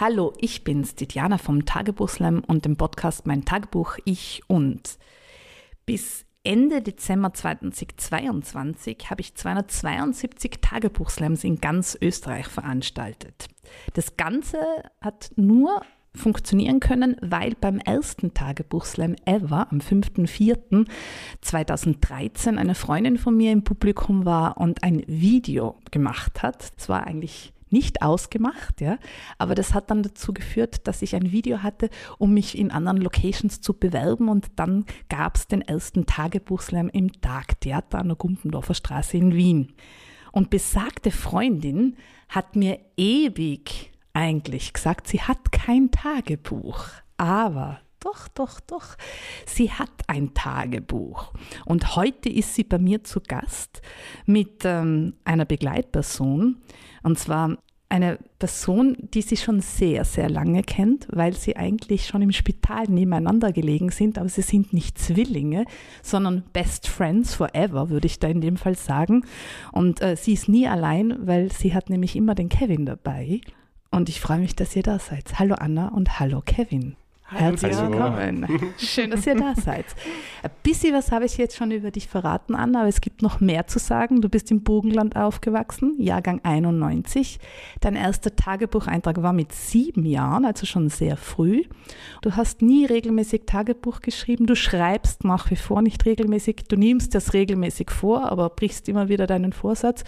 Hallo, ich bin's, die Diana vom Tagebuchslam und dem Podcast Mein Tagebuch, ich und. Bis Ende Dezember 2022 habe ich 272 Tagebuchslams in ganz Österreich veranstaltet. Das Ganze hat nur funktionieren können, weil beim ersten Tagebuchslam ever am 5.4.2013 eine Freundin von mir im Publikum war und ein Video gemacht hat. Es war eigentlich nicht ausgemacht, ja, aber das hat dann dazu geführt, dass ich ein Video hatte, um mich in anderen Locations zu bewerben und dann gab es den ersten Tagebuchslam im Tagtheater an der Gumpendorfer Straße in Wien. Und besagte Freundin hat mir ewig eigentlich gesagt, sie hat kein Tagebuch, aber doch, doch, doch. Sie hat ein Tagebuch. Und heute ist sie bei mir zu Gast mit ähm, einer Begleitperson. Und zwar eine Person, die sie schon sehr, sehr lange kennt, weil sie eigentlich schon im Spital nebeneinander gelegen sind, aber sie sind nicht Zwillinge, sondern Best Friends forever, würde ich da in dem Fall sagen. Und äh, sie ist nie allein, weil sie hat nämlich immer den Kevin dabei. Und ich freue mich, dass ihr da seid. Hallo Anna und hallo Kevin. Herzlich willkommen. Schön, dass ihr da seid. Ein bisschen was habe ich jetzt schon über dich verraten, Anna, aber es gibt noch mehr zu sagen. Du bist im Bogenland aufgewachsen, Jahrgang 91. Dein erster Tagebucheintrag war mit sieben Jahren, also schon sehr früh. Du hast nie regelmäßig Tagebuch geschrieben. Du schreibst nach wie vor nicht regelmäßig. Du nimmst das regelmäßig vor, aber brichst immer wieder deinen Vorsatz.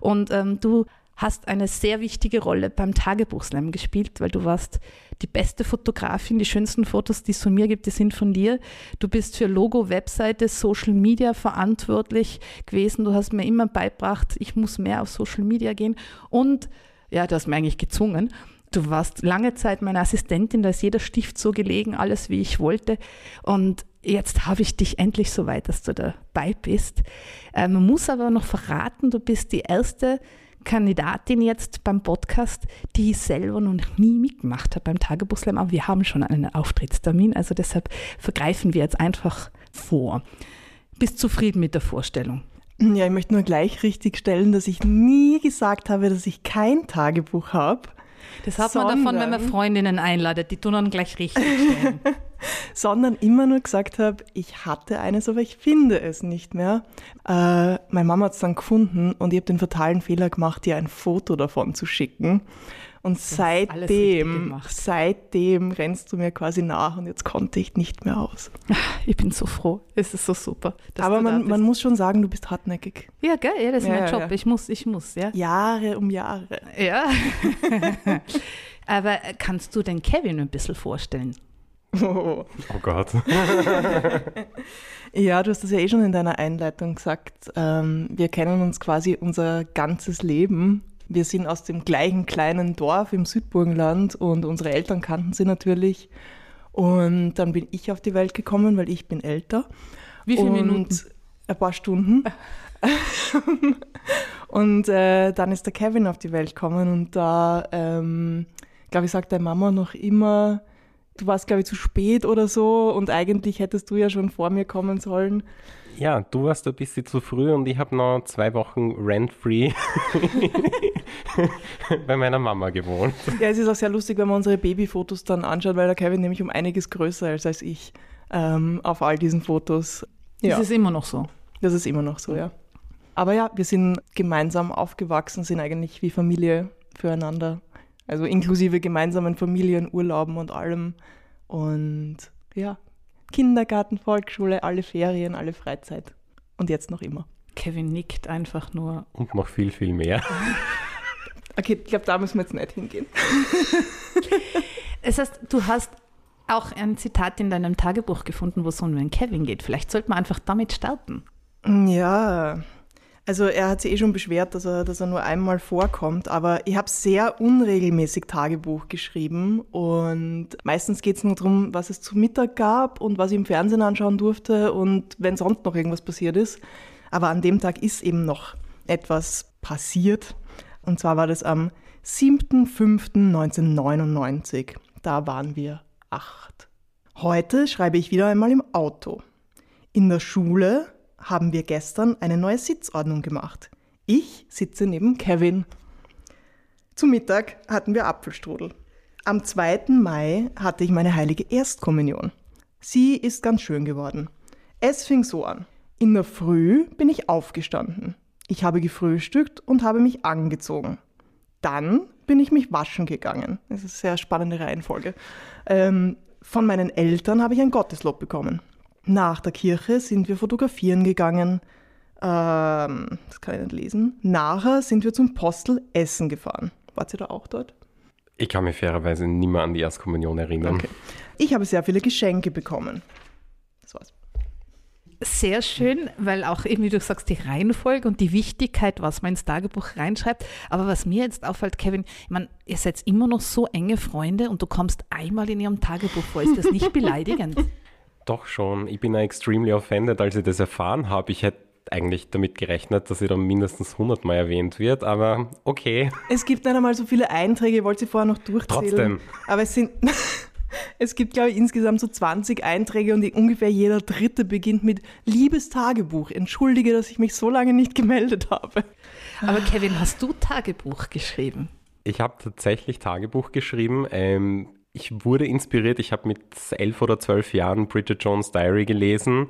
Und ähm, du hast eine sehr wichtige Rolle beim Tagebuchslam gespielt, weil du warst die beste Fotografin. Die schönsten Fotos, die es von mir gibt, die sind von dir. Du bist für Logo, Webseite, Social Media verantwortlich gewesen. Du hast mir immer beibracht, ich muss mehr auf Social Media gehen. Und ja, du hast mir eigentlich gezwungen. Du warst lange Zeit meine Assistentin, da ist jeder Stift so gelegen, alles wie ich wollte. Und jetzt habe ich dich endlich so weit, dass du dabei bist. Äh, man muss aber noch verraten, du bist die erste Kandidatin jetzt beim Podcast, die selber noch nie mitgemacht hat beim Tagebuchslam, aber wir haben schon einen Auftrittstermin, also deshalb vergreifen wir jetzt einfach vor. Bist zufrieden mit der Vorstellung? Ja, ich möchte nur gleich richtigstellen, dass ich nie gesagt habe, dass ich kein Tagebuch habe. Das hat man davon, wenn man Freundinnen einladet, die tun dann gleich richtig stellen. sondern immer nur gesagt habe, ich hatte eines, aber ich finde es nicht mehr. Äh, meine Mama hat es dann gefunden und ich habe den fatalen Fehler gemacht, ihr ein Foto davon zu schicken. Und seitdem, seitdem rennst du mir quasi nach und jetzt konnte ich nicht mehr aus. Ich bin so froh. Es ist so super. Aber man, man muss schon sagen, du bist hartnäckig. Ja, gell? Ja, das ist ja, mein Job. Ja. Ich muss, ich muss, ja. Jahre um Jahre. Ja. Aber kannst du den Kevin ein bisschen vorstellen? Oh, oh Gott. ja, du hast das ja eh schon in deiner Einleitung gesagt. Ähm, wir kennen uns quasi unser ganzes Leben. Wir sind aus dem gleichen kleinen Dorf im Südburgenland und unsere Eltern kannten sie natürlich. Und dann bin ich auf die Welt gekommen, weil ich bin älter. Wie viele und Minuten? Ein paar Stunden. und äh, dann ist der Kevin auf die Welt gekommen und da, ähm, glaube ich, sagt deine Mama noch immer, du warst, glaube ich, zu spät oder so und eigentlich hättest du ja schon vor mir kommen sollen. Ja, du warst ein bisschen zu früh und ich habe noch zwei Wochen rent-free bei meiner Mama gewohnt. Ja, es ist auch sehr lustig, wenn man unsere Babyfotos dann anschaut, weil der Kevin nämlich um einiges größer ist als ich ähm, auf all diesen Fotos. Ja. Das ist immer noch so. Das ist immer noch so, ja. Aber ja, wir sind gemeinsam aufgewachsen, sind eigentlich wie Familie füreinander. Also inklusive gemeinsamen Familienurlauben und allem. Und ja, Kindergarten, Volksschule, alle Ferien, alle Freizeit. Und jetzt noch immer. Kevin nickt einfach nur. Und noch viel, viel mehr. okay, ich glaube, da müssen wir jetzt nicht hingehen. das heißt, du hast auch ein Zitat in deinem Tagebuch gefunden, wo es um den Kevin geht. Vielleicht sollte man einfach damit starten. Ja, Also er hat sich eh schon beschwert, dass er, dass er nur einmal vorkommt, aber ich habe sehr unregelmäßig Tagebuch geschrieben und meistens geht es nur darum, was es zu Mittag gab und was ich im Fernsehen anschauen durfte und wenn sonst noch irgendwas passiert ist. Aber an dem Tag ist eben noch etwas passiert und zwar war das am 7.5.1999. Da waren wir acht. Heute schreibe ich wieder einmal im Auto. In der Schule haben wir gestern eine neue Sitzordnung gemacht. Ich sitze neben Kevin. Zu Mittag hatten wir Apfelstrudel. Am 2. Mai hatte ich meine heilige Erstkommunion. Sie ist ganz schön geworden. Es fing so an. In der Früh bin ich aufgestanden. Ich habe gefrühstückt und habe mich angezogen. Dann bin ich mich waschen gegangen. Das ist eine sehr spannende Reihenfolge. Ähm, von meinen Eltern habe ich ein Gotteslob bekommen. Nach der Kirche sind wir fotografieren gegangen. Ähm, das kann ich nicht lesen. Nachher sind wir zum Postel Essen gefahren. Wart ihr da auch dort? Ich kann mich fairerweise nicht mehr an die Erstkommunion erinnern. Okay. Ich habe sehr viele Geschenke bekommen. Das war's. Sehr schön, weil auch eben, wie du sagst, die Reihenfolge und die Wichtigkeit, was man ins Tagebuch reinschreibt. Aber was mir jetzt auffällt, Kevin, ich meine, ihr seid immer noch so enge Freunde und du kommst einmal in ihrem Tagebuch vor. Ist das nicht beleidigend? Doch schon. Ich bin ja extremely offended, als ich das erfahren habe. Ich hätte eigentlich damit gerechnet, dass sie dann mindestens 100 Mal erwähnt wird, aber okay. Es gibt nicht einmal so viele Einträge, ich wollte sie vorher noch durchzählen. Trotzdem. Aber es sind, es gibt, glaube ich, insgesamt so 20 Einträge und ungefähr jeder dritte beginnt mit Liebes Tagebuch. Entschuldige, dass ich mich so lange nicht gemeldet habe. Aber Kevin, hast du Tagebuch geschrieben? Ich habe tatsächlich Tagebuch geschrieben. Ähm, ich wurde inspiriert. Ich habe mit elf oder zwölf Jahren Bridget Jones Diary gelesen.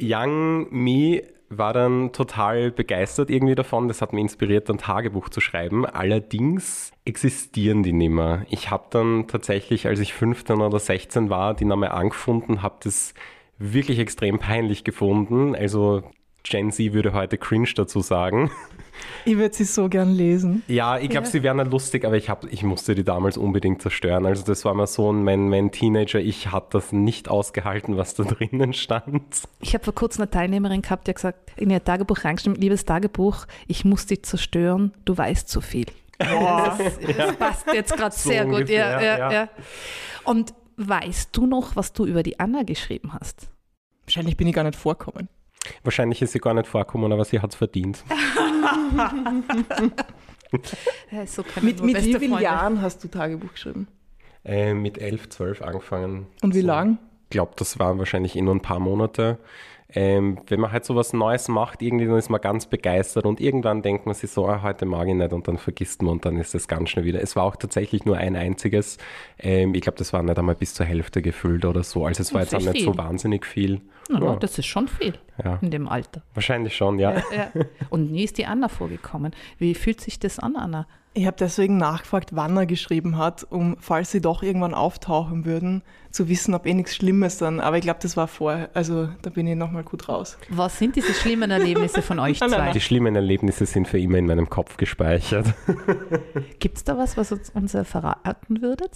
Young Me war dann total begeistert irgendwie davon. Das hat mich inspiriert, ein Tagebuch zu schreiben. Allerdings existieren die nicht mehr. Ich habe dann tatsächlich, als ich 15 oder 16 war, die Name angefunden, habe das wirklich extrem peinlich gefunden. Also Gen Z würde heute cringe dazu sagen. Ich würde sie so gern lesen. Ja, ich glaube, Ja. sie wären dann lustig, aber ich, hab, ich musste die damals unbedingt zerstören. Also das war mal so ein, mein, mein Teenager, ich hat das nicht ausgehalten, was da drinnen stand. Ich habe vor kurzem eine Teilnehmerin gehabt, die hat gesagt, in ihr Tagebuch reingeschrieben, liebes Tagebuch, ich muss dich zerstören, du weißt zu viel. Das, das passt jetzt gerade So sehr gut. Ja, ungefähr, ja, ja. ja. Und weißt du noch, was du über die Anna geschrieben hast? Wahrscheinlich bin ich gar nicht vorkommen. Wahrscheinlich ist sie gar nicht vorkommen, aber sie hat es verdient. So Mit, mit beste wie vielen Freunde. Jahren hast du Tagebuch geschrieben? Äh, mit 11, 12 angefangen. Und wie So. lang? Ich glaube, das waren wahrscheinlich eh nur ein paar Monate. Ähm, wenn man halt so was Neues macht, irgendwie, dann ist man ganz begeistert und irgendwann denkt man sich so, ah, heute mag ich nicht und dann vergisst man und dann ist es ganz schnell wieder. Es war auch tatsächlich nur ein einziges. Ähm, ich glaube, das war nicht einmal bis zur Hälfte gefüllt oder so. Also es war Das jetzt auch nicht so viel. wahnsinnig viel. Na, Ja. Das ist schon viel Ja, in dem Alter. wahrscheinlich schon, ja. Ja. Und nie ist die Anna vorgekommen. Wie fühlt sich das an, Anna? Ich habe deswegen nachgefragt, wann er geschrieben hat, um, falls sie doch irgendwann auftauchen würden, zu wissen, ob eh nichts Schlimmes dann. Aber ich glaube, das war vorher. Also da bin ich nochmal gut raus. Was sind diese schlimmen Erlebnisse von euch Nein, nein, zwei? Die schlimmen Erlebnisse sind für immer in meinem Kopf gespeichert. Gibt es da was, was uns, uns verraten würdet?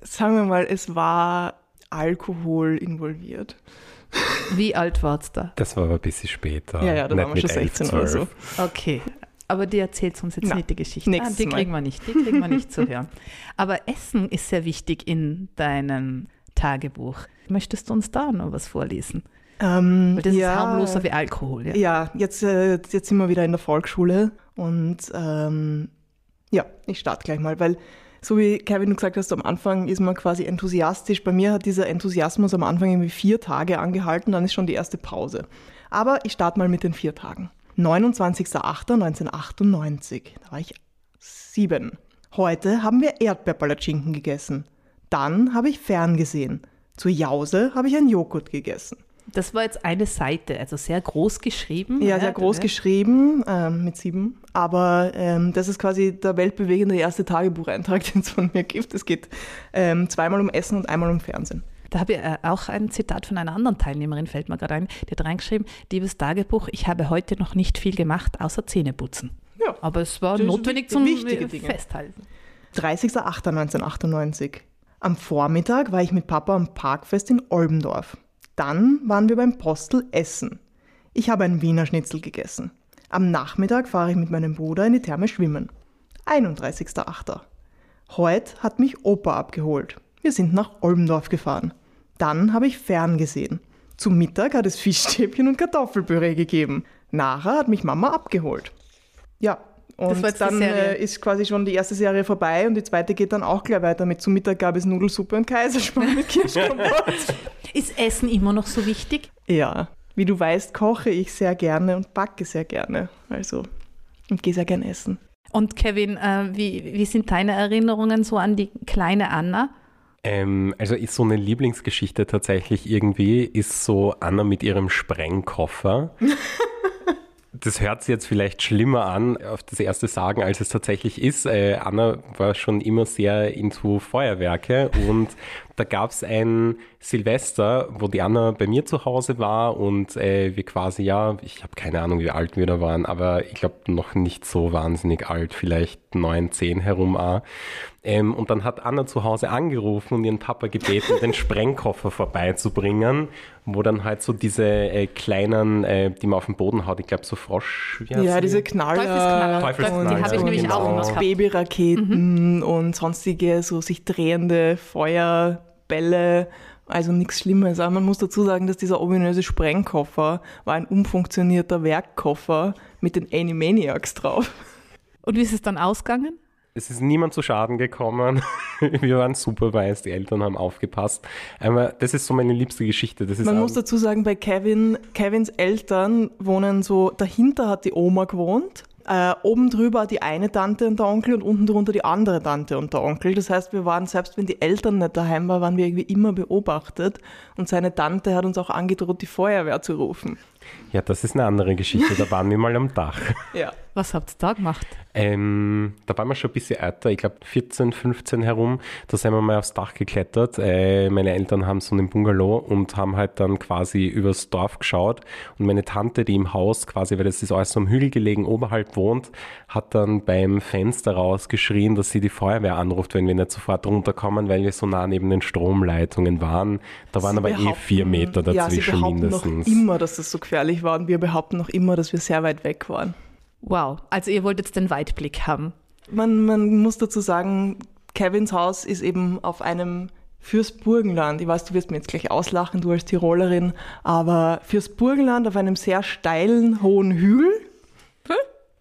Sagen wir mal, es war Alkohol involviert. Wie alt warst du da? Das war aber ein bisschen später. Ja, ja, da waren wir schon mit 11, 16 oder so. 12. Okay. Aber die erzählt uns jetzt Na, nicht die Geschichte. Ah, die Mal. kriegen wir nicht, die kriegen wir nicht zu hören. Aber Essen ist sehr wichtig in deinem Tagebuch. Möchtest du uns da noch was vorlesen? Ähm, Weil das ja, ist harmloser wie Alkohol. Ja? Ja, jetzt, äh, jetzt sind wir wieder in der Volksschule und ähm, ja, ich starte gleich mal, weil so wie Kevin du gesagt hast, am Anfang ist man quasi enthusiastisch. Bei mir hat dieser Enthusiasmus am Anfang irgendwie vier Tage angehalten, dann ist schon die erste Pause. Aber ich starte mal mit den vier Tagen. 29.08.1998, da war ich sieben. Heute haben wir Erdbeerpalatschinken gegessen. Dann habe ich ferngesehen. Zur Jause habe ich einen Joghurt gegessen. Das war jetzt eine Seite, also sehr groß geschrieben. Ja, sehr groß ja. geschrieben, ähm, mit sieben. Aber ähm, das ist quasi der weltbewegende erste Tagebucheintrag, den es von mir gibt. Es geht ähm, zweimal um Essen und einmal um Fernsehen. Da habe ich äh, auch ein Zitat von einer anderen Teilnehmerin, fällt mir gerade ein, die hat reingeschrieben, liebes Tagebuch, ich habe heute noch nicht viel gemacht, außer Zähneputzen. Ja. Aber es war Das notwendig zum wichtige Dinge. Festhalten. 30.08.1998. Am Vormittag war ich mit Papa am Parkfest in Olbendorf. Dann waren wir beim Postel Essen. Ich habe einen Wiener Schnitzel gegessen. Am Nachmittag fahre ich mit meinem Bruder in die Therme schwimmen. 31.8. Heute hat mich Opa abgeholt. Wir sind nach Olmdorf gefahren. Dann habe ich fern gesehen. Zum Mittag hat es Fischstäbchen und Kartoffelpüree gegeben. Nachher hat mich Mama abgeholt. Ja, und dann äh, ist quasi schon die erste Serie vorbei und die zweite geht dann auch gleich weiter mit. Zum Mittag gab es Nudelsuppe und Kaiserschmarrn mit Kirschkompott. ist Essen immer noch so wichtig? Ja. Wie du weißt, koche ich sehr gerne und backe sehr gerne. Also, und gehe sehr gerne essen. Und Kevin, äh, wie, wie sind deine Erinnerungen so an die kleine Anna? Ähm, also ist so eine Lieblingsgeschichte tatsächlich irgendwie, ist so Anna mit ihrem Sprengkoffer. das hört sich jetzt vielleicht schlimmer an, auf das erste Sagen, als es tatsächlich ist. Äh, Anna war schon immer sehr into Feuerwerke und da gab es ein Silvester, wo die Anna bei mir zu Hause war und äh, wir quasi, ja, ich habe keine Ahnung, wie alt wir da waren, aber ich glaube noch nicht so wahnsinnig alt, vielleicht neun, zehn herum auch. Ähm, und dann hat Anna zu Hause angerufen und ihren Papa gebeten, den Sprengkoffer vorbeizubringen, wo dann halt so diese äh, kleinen, äh, die man auf den Boden haut, ich glaube so Frosch. ja, diese Knaller. Teufelsknaller. Teufelsknaller. Die habe ich nämlich genau. auch immer gehabt. Babyraketen mhm. und sonstige so sich drehende Feuer. Bälle, also nichts Schlimmes. Aber man muss dazu sagen, dass dieser ominöse Sprengkoffer war ein umfunktionierter Werkkoffer mit den Animaniacs drauf. Und wie ist es dann ausgegangen? Es ist niemand zu Schaden gekommen. Wir waren super weiß, die Eltern haben aufgepasst. Aber das ist so meine liebste Geschichte. Man muss dazu sagen, bei Kevin, Kevins Eltern wohnen so, dahinter hat die Oma gewohnt äh, oben drüber die eine Tante und der Onkel und unten drunter die andere Tante und der Onkel. Das heißt, wir waren, selbst wenn die Eltern nicht daheim waren, waren wir irgendwie immer beobachtet. Und seine Tante hat uns auch angedroht, die Feuerwehr zu rufen. Ja, das ist eine andere Geschichte. Da waren wir mal am Dach. Ja. Was habt ihr da gemacht? Ähm, da waren wir schon ein bisschen älter, ich glaube 14, 15 herum. Da sind wir mal aufs Dach geklettert. Äh, meine Eltern haben so einen Bungalow und haben halt dann quasi übers Dorf geschaut. Und meine Tante, die im Haus quasi, weil das ist alles so am Hügel gelegen, oberhalb wohnt, hat dann beim Fenster rausgeschrien, dass sie die Feuerwehr anruft, wenn wir nicht sofort runterkommen, weil wir so nah neben den Stromleitungen waren. Da waren sie aber eh vier Meter dazwischen ja, sie behaupten mindestens. noch immer, dass das so gefährlich war und wir behaupten noch immer, dass wir sehr weit weg waren. Wow, also ihr wollt jetzt den Weitblick haben. Man, man muss dazu sagen, Kevins Haus ist eben auf einem fürs Burgenland. Ich weiß, du wirst mir jetzt gleich auslachen, du als Tirolerin, aber fürs Burgenland auf einem sehr steilen, hohen Hügel.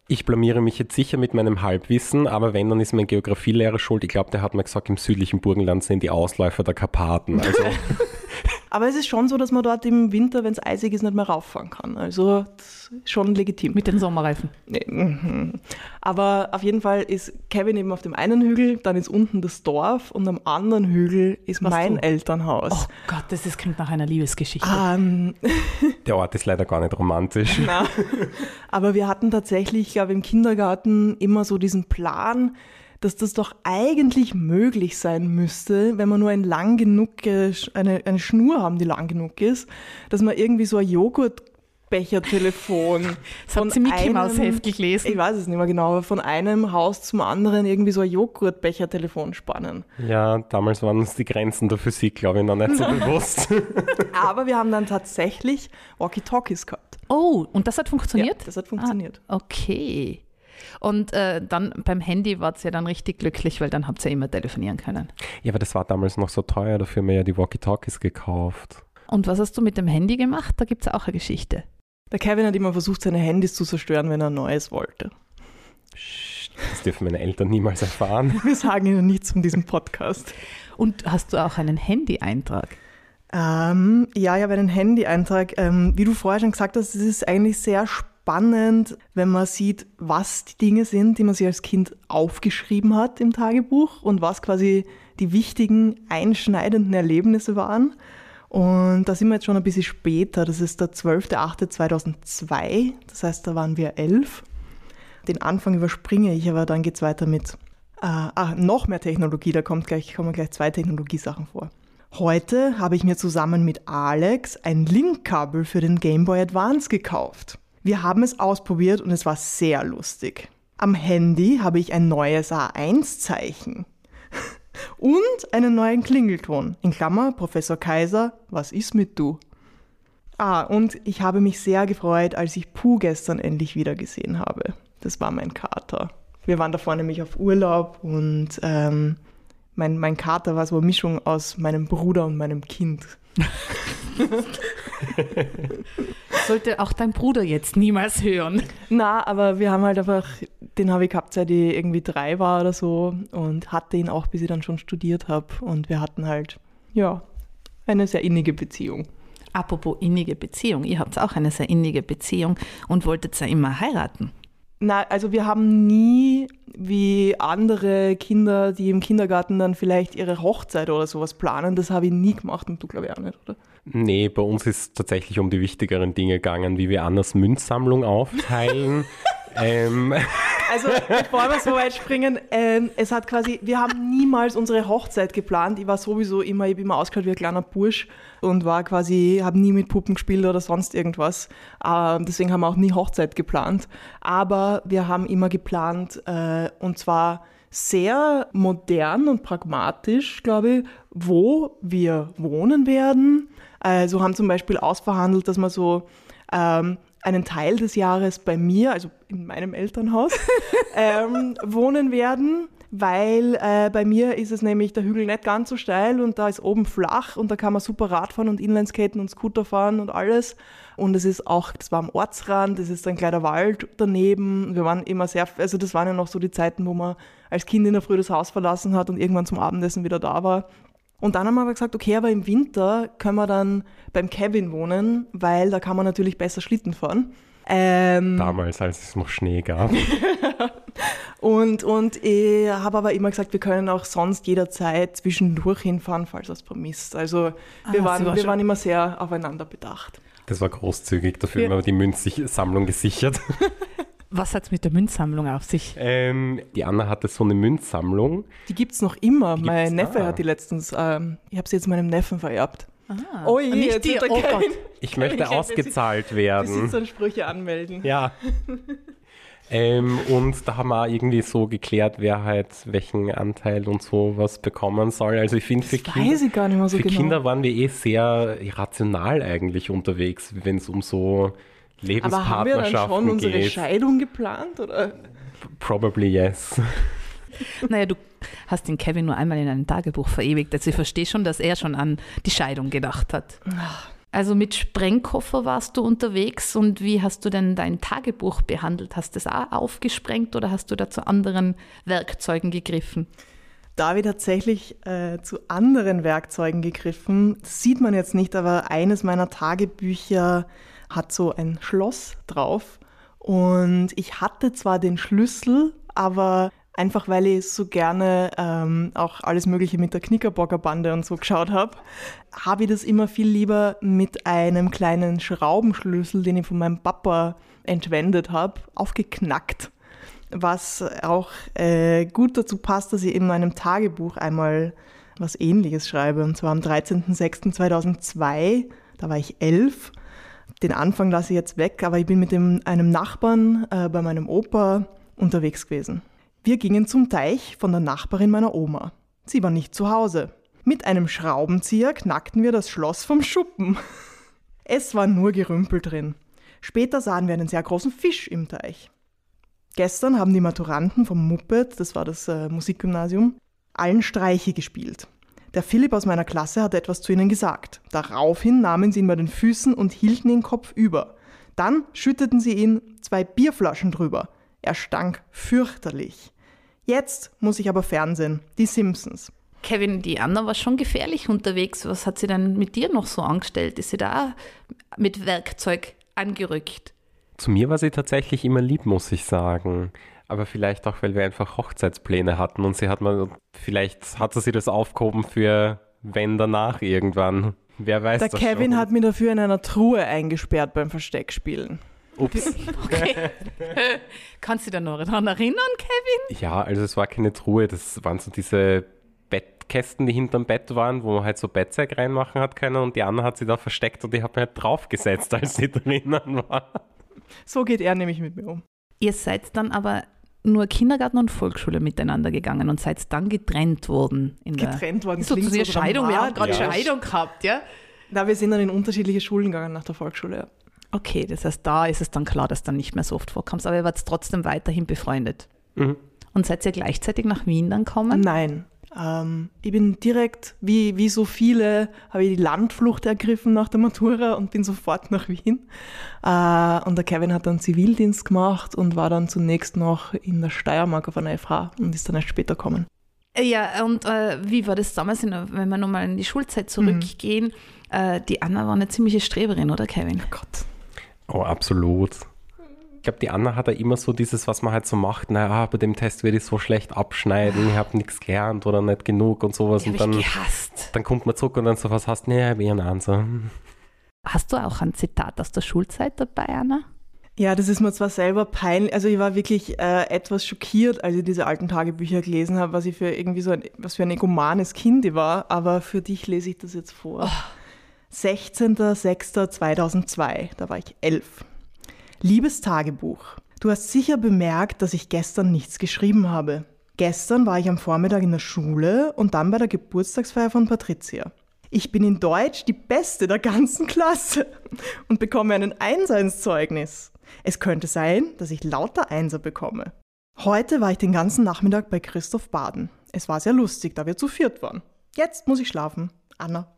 Ich blamiere mich jetzt sicher mit meinem Halbwissen, aber wenn, dann ist mein Geografielehrer schuld. Ich glaube, der hat mir gesagt, im südlichen Burgenland sind die Ausläufer der Karpaten. Also Aber es ist schon so, dass man dort im Winter, wenn es eisig ist, nicht mehr rauffahren kann. Also schon legitim. Mit den Sommerreifen. Mhm. Aber auf jeden Fall ist Kevin eben auf dem einen Hügel, dann ist unten das Dorf und am anderen Hügel ist Was mein du? Elternhaus. Oh Gott, das ist, klingt nach einer Liebesgeschichte. Um, Der Ort ist leider gar nicht romantisch. Na, aber wir hatten tatsächlich, glaube im Kindergarten immer so diesen Plan, dass das doch eigentlich möglich sein müsste, wenn man nur ein lang genug, eine, eine Schnur haben, die lang genug ist, dass man irgendwie so ein Joghurt Bechertelefon. Das haben Sie Mickey Maus Heft gelesen. Ich weiß es nicht mehr genau, aber von einem Haus zum anderen irgendwie so ein Joghurtbechertelefon spannen. Ja, damals waren uns die Grenzen der Physik, glaube ich, noch nicht so bewusst. aber wir haben dann tatsächlich Walkie-Talkies gehabt. Oh, und das hat funktioniert? Ja, das hat funktioniert. Ah, okay. Und äh, dann beim Handy war es ja dann richtig glücklich, weil dann habt ihr ja immer telefonieren können. Ja, aber das war damals noch so teuer, dafür haben wir ja die Walkie-Talkies gekauft. Und was hast du mit dem Handy gemacht? Da gibt es auch eine Geschichte. Der Kevin hat immer versucht, seine Handys zu zerstören, wenn er neues wollte. Das dürfen meine Eltern niemals erfahren. Wir sagen ihnen nichts von diesem Podcast. Und hast du auch einen Handy-Eintrag? Ähm, ja, ich habe einen Handy-Eintrag. Ähm, wie du vorher schon gesagt hast, es ist eigentlich sehr spannend spannend, wenn man sieht, was die Dinge sind, die man sich als Kind aufgeschrieben hat im Tagebuch und was quasi die wichtigen, einschneidenden Erlebnisse waren. Und da sind wir jetzt schon ein bisschen später. Das ist der 12.08.2002. Das heißt, da waren wir elf. Den Anfang überspringe ich, aber dann geht es weiter mit äh, ah, noch mehr Technologie. Da kommt gleich, kommen gleich zwei Technologiesachen vor. Heute habe ich mir zusammen mit Alex ein Linkkabel für den Game Boy Advance gekauft. Wir haben es ausprobiert und es war sehr lustig. Am Handy habe ich ein neues A1-Zeichen und einen neuen Klingelton. In Klammer, Professor Kaiser, was ist mit du? Ah, und ich habe mich sehr gefreut, als ich Puh gestern endlich wieder gesehen habe. Das war mein Kater. Wir waren davor nämlich auf Urlaub und ähm, mein, mein Kater war so eine Mischung aus meinem Bruder und meinem Kind. Sollte auch dein Bruder jetzt niemals hören. Na, aber wir haben halt einfach, den habe ich gehabt, seit ich irgendwie drei war oder so und hatte ihn auch, bis ich dann schon studiert habe. Und wir hatten halt, ja, eine sehr innige Beziehung. Apropos innige Beziehung, ihr habt auch eine sehr innige Beziehung und wolltet ja immer heiraten. Na, also wir haben nie wie andere Kinder, die im Kindergarten dann vielleicht ihre Hochzeit oder sowas planen. Das habe ich nie gemacht und du glaube ich auch nicht, oder? Nee, bei uns ist es tatsächlich um die wichtigeren Dinge gegangen, wie wir Annas Münzsammlung aufteilen. ähm, Also bevor wir so weit springen, ähm, es hat quasi, wir haben niemals unsere Hochzeit geplant. Ich war sowieso immer, ich habe immer ausgeschaut wie ein kleiner Bursch und war quasi, habe nie mit Puppen gespielt oder sonst irgendwas. Ähm, deswegen haben wir auch nie Hochzeit geplant. Aber wir haben immer geplant äh, und zwar sehr modern und pragmatisch, glaube ich, wo wir wohnen werden. Also haben zum Beispiel ausverhandelt, dass man so ähm, einen Teil des Jahres bei mir, also in meinem Elternhaus, ähm, wohnen werden, weil äh, bei mir ist es nämlich der Hügel nicht ganz so steil und da ist oben flach und da kann man super Radfahren und Inlineskaten und Scooter fahren und alles. Und es ist auch, das war am Ortsrand, es ist ein kleiner Wald daneben. Wir waren immer sehr, also das waren ja noch so die Zeiten, wo man als Kind in der Früh das Haus verlassen hat und irgendwann zum Abendessen wieder da war. Und dann haben wir aber gesagt, okay, aber im Winter können wir dann beim Kevin wohnen, weil da kann man natürlich besser Schlitten fahren. Ähm, damals, als es noch Schnee gab. und, und ich habe aber immer gesagt, wir können auch sonst jederzeit zwischendurch hinfahren, falls das vermisst. Also wir, Ah, waren, war wir schon- waren immer sehr aufeinander bedacht. Das war großzügig, dafür Ja. haben wir die Münzsammlung gesichert. Was hat es mit der Münzsammlung auf sich? Ähm, die Anna hatte so eine Münzsammlung. Die gibt es noch immer. Die mein Neffe ah. hat die letztens, ähm, ich habe sie jetzt meinem Neffen vererbt. Ah, Oh je, und nicht jetzt die, oh Gott. Ich möchte Besitz- ausgezahlt werden. Besitzansprüche anmelden. Ja. ähm, und da haben wir auch irgendwie so geklärt, wer halt welchen Anteil und so was bekommen soll. Also ich finde, für, weiß ich gar nicht mehr so für genau. Kinder waren wir eh sehr rational eigentlich unterwegs, wenn es um so aber haben wir dann Lebenspartnerschaften schon unsere geht. Scheidung geplant? Oder? Probably yes. Naja, du hast den Kevin nur einmal in einem Tagebuch verewigt. Also ich verstehe schon, dass er schon an die Scheidung gedacht hat. Also mit Sprengkoffer warst du unterwegs und wie hast du denn dein Tagebuch behandelt? Hast du es auch aufgesprengt oder hast du da zu anderen Werkzeugen gegriffen? Da habe ich tatsächlich äh, zu anderen Werkzeugen gegriffen. Das sieht man jetzt nicht, aber eines meiner Tagebücher hat so ein Schloss drauf. Und ich hatte zwar den Schlüssel, aber einfach weil ich so gerne ähm, auch alles Mögliche mit der Knickerbockerbande und so geschaut habe, habe ich das immer viel lieber mit einem kleinen Schraubenschlüssel, den ich von meinem Papa entwendet habe, aufgeknackt was auch äh, gut dazu passt, dass ich in meinem Tagebuch einmal was Ähnliches schreibe. Und zwar am 13.06.2002, da war ich elf. Den Anfang lasse ich jetzt weg, aber ich bin mit dem, einem Nachbarn äh, bei meinem Opa unterwegs gewesen. Wir gingen zum Teich von der Nachbarin meiner Oma. Sie war nicht zu Hause. Mit einem Schraubenzieher knackten wir das Schloss vom Schuppen. Es war nur Gerümpel drin. Später sahen wir einen sehr großen Fisch im Teich. Gestern haben die Maturanten vom Muppet, das war das äh, Musikgymnasium, allen Streiche gespielt. Der Philipp aus meiner Klasse hat etwas zu ihnen gesagt. Daraufhin nahmen sie ihn bei den Füßen und hielten ihn kopfüber. Dann schütteten sie ihn zwei Bierflaschen drüber. Er stank fürchterlich. Jetzt muss ich aber fernsehen. Die Simpsons. Kevin, die Anna war schon gefährlich unterwegs. Was hat sie denn mit dir noch so angestellt? Ist sie da mit Werkzeug angerückt? Zu mir war sie tatsächlich immer lieb, muss ich sagen. Aber vielleicht auch, weil wir einfach Hochzeitspläne hatten und sie hat mal, vielleicht hatte sie das aufgehoben für wenn danach irgendwann. Wer weiß Der das Kevin schon. hat mich dafür in einer Truhe eingesperrt beim Versteckspielen. Ups. Okay. Kannst du dich da noch daran erinnern, Kevin? Ja, also es war keine Truhe, das waren so diese Bettkästen, die hinterm Bett waren, wo man halt so Bettzeug reinmachen hat können und die Anna hat sie da versteckt und ich habe mich halt draufgesetzt, als sie drinnen war. So geht er nämlich mit mir um. Ihr seid dann aber nur Kindergarten und Volksschule miteinander gegangen und seid dann getrennt worden. In der Getrennt worden. So der Scheidung. Wir haben gerade Ja. Scheidung gehabt, ja? Da wir sind dann in unterschiedliche Schulen gegangen nach der Volksschule. Ja. Okay, das heißt, da ist es dann klar, dass dann nicht mehr so oft vorkommt. Aber ihr wart trotzdem weiterhin befreundet. Mhm. Und seid ihr gleichzeitig nach Wien dann kommen? Nein. Ähm, ich bin direkt, wie, wie so viele, habe ich die Landflucht ergriffen nach der Matura und bin sofort nach Wien. Äh, und der Kevin hat dann Zivildienst gemacht und war dann zunächst noch in der Steiermark auf einer FH und ist dann erst später gekommen. Ja, und äh, wie war das damals, in, wenn wir nochmal in die Schulzeit zurückgehen? Äh, die Anna war eine ziemliche Streberin, oder Kevin? Gott. Oh, absolut. Ich glaube, die Anna hat ja immer so dieses, was man halt so macht, naja, bei dem Test werde ich so schlecht abschneiden, ich habe nichts gelernt oder nicht genug und sowas. Und habe dann, ich gehasst. dann kommt man zurück und dann so, was hast du? Nee, wie ein Answer. Hast du auch ein Zitat aus der Schulzeit dabei, Anna? Ja, das ist mir zwar selber peinlich, also ich war wirklich äh, etwas schockiert, als ich diese alten Tagebücher gelesen habe, was ich für irgendwie so ein, was für ein egomanes Kind ich war, aber für dich lese ich das jetzt vor. 16.06.2002, da war ich elf. Liebes Tagebuch, du hast sicher bemerkt, dass ich gestern nichts geschrieben habe. Gestern war ich am Vormittag in der Schule und dann bei der Geburtstagsfeier von Patricia. Ich bin in Deutsch die Beste der ganzen Klasse und bekomme einen Einser ins Zeugnis. Es könnte sein, dass ich lauter Einser bekomme. Heute war ich den ganzen Nachmittag bei Christoph baden. Es war sehr lustig, da wir zu viert waren. Jetzt muss ich schlafen. Anna.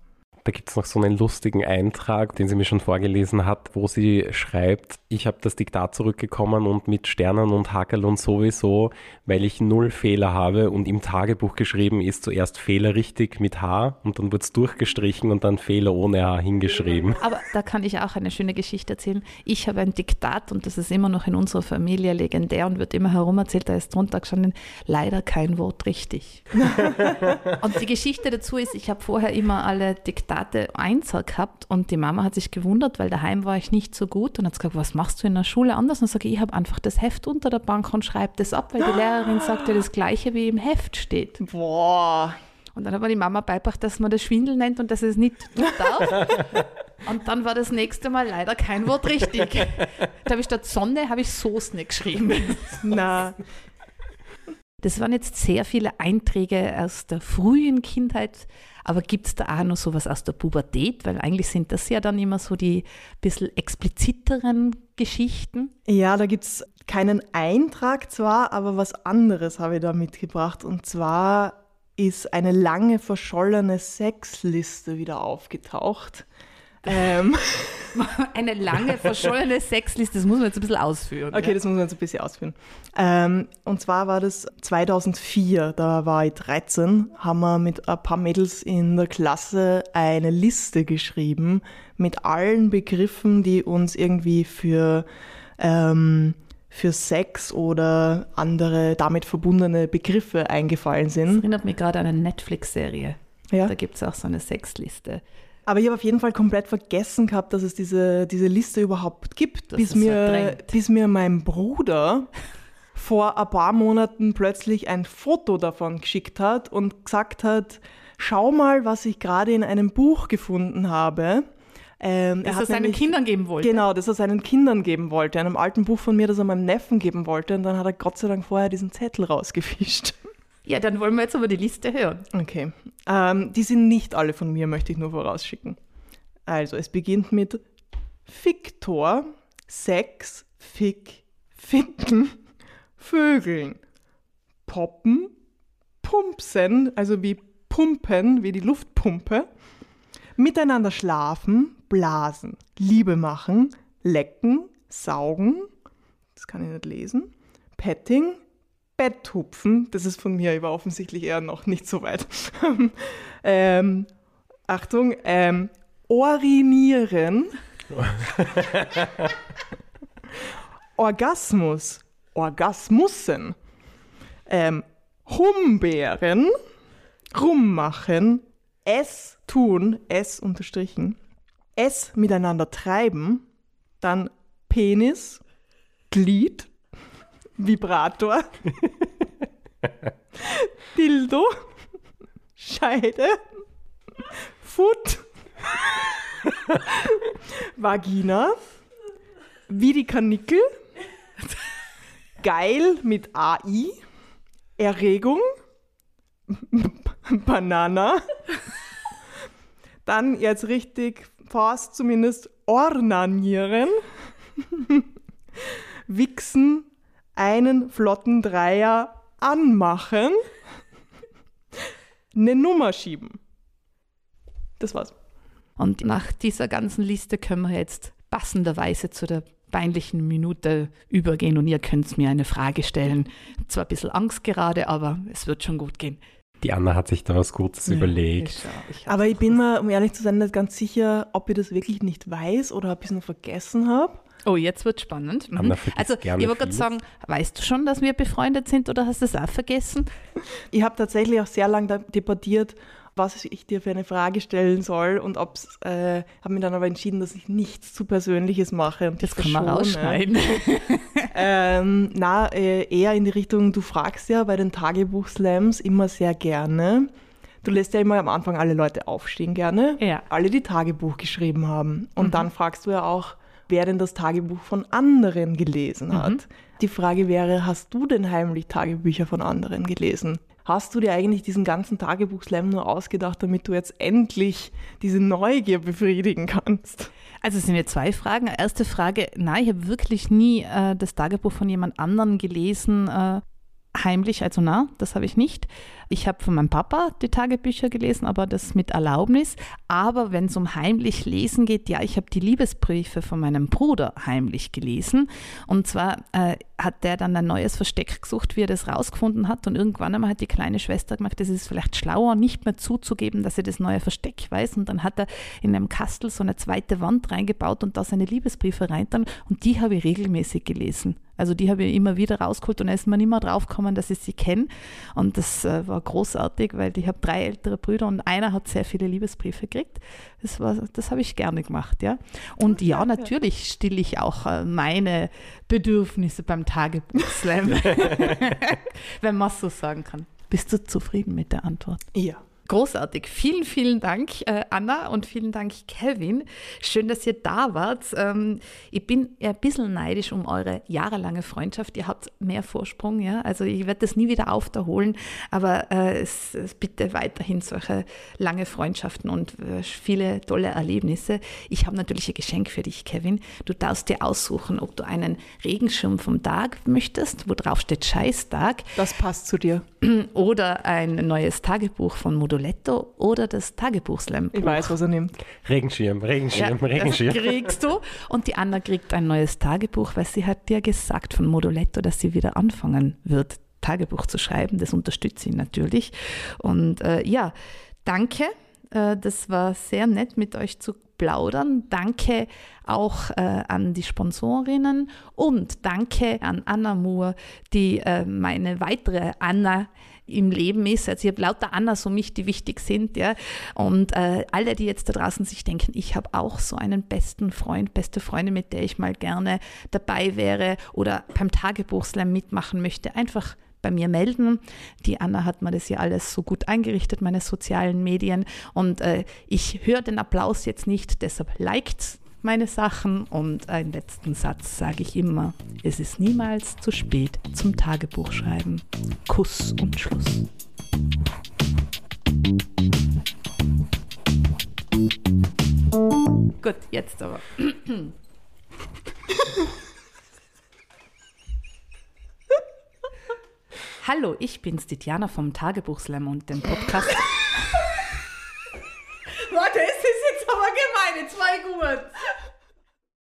Da gibt es noch so einen lustigen Eintrag, den sie mir schon vorgelesen hat, wo sie schreibt, ich habe das Diktat zurückgekommen und mit Sternen und Hackerl und sowieso, weil ich null Fehler habe und im Tagebuch geschrieben ist zuerst Fehler richtig mit H und dann wird es durchgestrichen und dann Fehler ohne H hingeschrieben. Aber da kann ich auch eine schöne Geschichte erzählen. Ich habe ein Diktat und das ist immer noch in unserer Familie legendär und wird immer herumerzählt. Da ist drunter gestanden, leider kein Wort richtig. und die Geschichte dazu ist, ich habe vorher immer alle Diktate Einser gehabt und die Mama hat sich gewundert, weil daheim war ich nicht so gut und hat gesagt, was machst du in der Schule anders? Und sage ich, ich habe einfach das Heft unter der Bank und schreibe das ab, weil die Lehrerin sagte das Gleiche, wie im Heft steht. Boah. Und dann hat mir die Mama beibracht, dass man das Schwindel nennt und dass es nicht tun darf. Und dann war das nächste Mal leider kein Wort richtig. Da habe ich statt Sonne, habe ich Soße geschrieben. Na, Das waren jetzt sehr viele Einträge aus der frühen Kindheit, aber gibt es da auch noch sowas aus der Pubertät? Weil eigentlich sind das ja dann immer so die bisschen expliziteren Geschichten. Ja, da gibt es keinen Eintrag zwar, aber was anderes habe ich da mitgebracht. Und zwar ist eine lange verschollene Sexliste wieder aufgetaucht. Ähm, Eine lange verschollene Sexliste, das muss man jetzt ein bisschen ausführen. okay, ja. das muss man jetzt ein bisschen ausführen. Ähm, und zwar war das 2004, da war ich 13, haben wir mit ein paar Mädels in der Klasse eine Liste geschrieben mit allen Begriffen, die uns irgendwie für ähm, für Sex oder andere damit verbundene Begriffe eingefallen Das sind. erinnert mich gerade an eine Netflix-Serie. Ja. Da gibt es auch so eine Sexliste. Aber ich habe auf jeden Fall komplett vergessen gehabt, dass es diese, diese Liste überhaupt gibt, Das bis mir, verdrängt. bis mir mein Bruder vor ein paar Monaten plötzlich ein Foto davon geschickt hat und gesagt hat, schau mal, was ich gerade in einem Buch gefunden habe. Ähm, Das hat er seinen nämlich- Kindern geben wollte. Genau, das er seinen Kindern geben wollte, einem alten Buch von mir, das er meinem Neffen geben wollte. Und dann hat er Gott sei Dank vorher diesen Zettel rausgefischt. Ja, dann wollen wir jetzt aber die Liste hören. Okay. Ähm, die sind nicht alle von mir, möchte ich nur vorausschicken. Also, es beginnt mit Fiktor, Sex, Fick, Ficken, Vögeln, Poppen, Pumpsen, also wie Pumpen, wie die Luftpumpe, miteinander schlafen, blasen, Liebe machen, lecken, saugen, das kann ich nicht lesen, Petting, Betthupfen, das ist von mir, war offensichtlich eher noch nicht so weit. ähm, Achtung, ähm, Orinieren, Orgasmus, Orgasmussen, ähm, Humbeeren, Rummachen, es tun, es unterstrichen, es miteinander treiben, dann Penis, Glied, Vibrator, Dildo, Scheide, Foot, Vagina, wie die Kanickel, geil mit AI, Erregung, Banana, dann jetzt richtig fast zumindest ornanieren, wichsen, einen flotten Dreier anmachen, eine Nummer schieben. Das war's. Und nach dieser ganzen Liste können wir jetzt passenderweise zu der peinlichen Minute übergehen und ihr könnt mir eine Frage stellen. Zwar ein bisschen Angst gerade, aber es wird schon gut gehen. Die Anna hat sich da was Gutes Ja, überlegt. ich ich Aber ich bin mir, um ehrlich zu sein, nicht ganz sicher, ob ich das wirklich nicht weiß oder ein bisschen vergessen habe. Oh, jetzt wird spannend. Mhm. Also, ich wollte gerade sagen, weißt du schon, dass wir befreundet sind oder hast du es auch vergessen? Ich habe tatsächlich auch sehr lange debattiert, was ich dir für eine Frage stellen soll und ob's, äh, habe mir dann aber entschieden, dass ich nichts zu Persönliches mache. Und Das kann man rausschneiden. Ähm, na, äh, eher in die Richtung, du fragst ja bei den Tagebuchslams immer sehr gerne. Du lässt ja immer am Anfang alle Leute aufstehen gerne. Ja. Alle, die Tagebuch geschrieben haben. Und dann fragst du ja auch, wer denn das Tagebuch von anderen gelesen hat. Die Frage wäre, hast du denn heimlich Tagebücher von anderen gelesen? Hast du dir eigentlich diesen ganzen Tagebuchslam nur ausgedacht, damit du jetzt endlich diese Neugier befriedigen kannst? Also es sind jetzt zwei Fragen. Erste Frage, nein, ich habe wirklich nie äh, das Tagebuch von jemand anderem gelesen, äh, heimlich, also na, das habe ich nicht. Ich habe von meinem Papa die Tagebücher gelesen, aber das mit Erlaubnis. Aber wenn es um heimlich lesen geht, ja, ich habe die Liebesbriefe von meinem Bruder heimlich gelesen. Und zwar äh, hat der dann ein neues Versteck gesucht, wie er das rausgefunden hat. Und irgendwann einmal hat die kleine Schwester gemacht, es ist vielleicht schlauer, nicht mehr zuzugeben, dass er das neue Versteck weiß. Und dann hat er in einem Kastel so eine zweite Wand reingebaut und da seine Liebesbriefe rein. Und die habe ich regelmäßig gelesen. Also die habe ich immer wieder rausgeholt und da ist man immer drauf gekommen, dass ich sie kenne. Und das äh, war großartig, weil ich habe drei ältere Brüder und einer hat sehr viele Liebesbriefe gekriegt. Das, war, das habe ich gerne gemacht, ja. Und ja, natürlich stille ich auch äh, meine Bedürfnisse beim Tagebuchslam, wenn man es so sagen kann. Bist du zufrieden mit der Antwort? Ja. Großartig. Vielen, vielen Dank, äh, Anna, und vielen Dank, Kevin. Schön, dass ihr da wart. Ähm, ich bin ein bisschen neidisch um eure jahrelange Freundschaft. Ihr habt mehr Vorsprung, ja. Also ich werde das nie wieder aufholen, aber äh, es, es bitte weiterhin solche lange Freundschaften und äh, viele tolle Erlebnisse. Ich habe natürlich ein Geschenk für dich, Kevin. Du darfst dir aussuchen, ob du einen Regenschirm vom Tag möchtest, wo drauf steht Scheißtag, Das passt zu dir. oder ein neues Tagebuch von Moduletto oder das Tagebuchslam. Ich weiß, was er nimmt. Regenschirm, Regenschirm, Ja, Regenschirm. Das kriegst du. Und die Anna kriegt ein neues Tagebuch, weil sie hat dir gesagt von Moduletto, dass sie wieder anfangen wird, Tagebuch zu schreiben. Das unterstützt sie natürlich. Und äh, ja, danke. Äh, das war sehr nett, mit euch zu plaudern. Danke auch äh, an die Sponsorinnen und danke an Anna Moore, die äh, meine weitere Anna im Leben ist. Also ich habe lauter Annas um mich, die wichtig sind. Ja. Und äh, alle, die jetzt da draußen sich denken, ich habe auch so einen besten Freund, beste Freundin, mit der ich mal gerne dabei wäre oder beim Tagebuchslam mitmachen möchte, einfach bei mir melden. Die Anna hat mir das hier alles so gut eingerichtet, meine sozialen Medien. Und äh, ich höre den Applaus jetzt nicht, deshalb liked meine Sachen. Und einen letzten Satz sage ich immer, es ist niemals zu spät zum Tagebuchschreiben. Kuss und Schluss. Gut, jetzt aber. Hallo, ich bin's, die Diana vom Tagebuchslam und dem Podcast. Warte, ist jetzt aber gemein, jetzt war ich gut.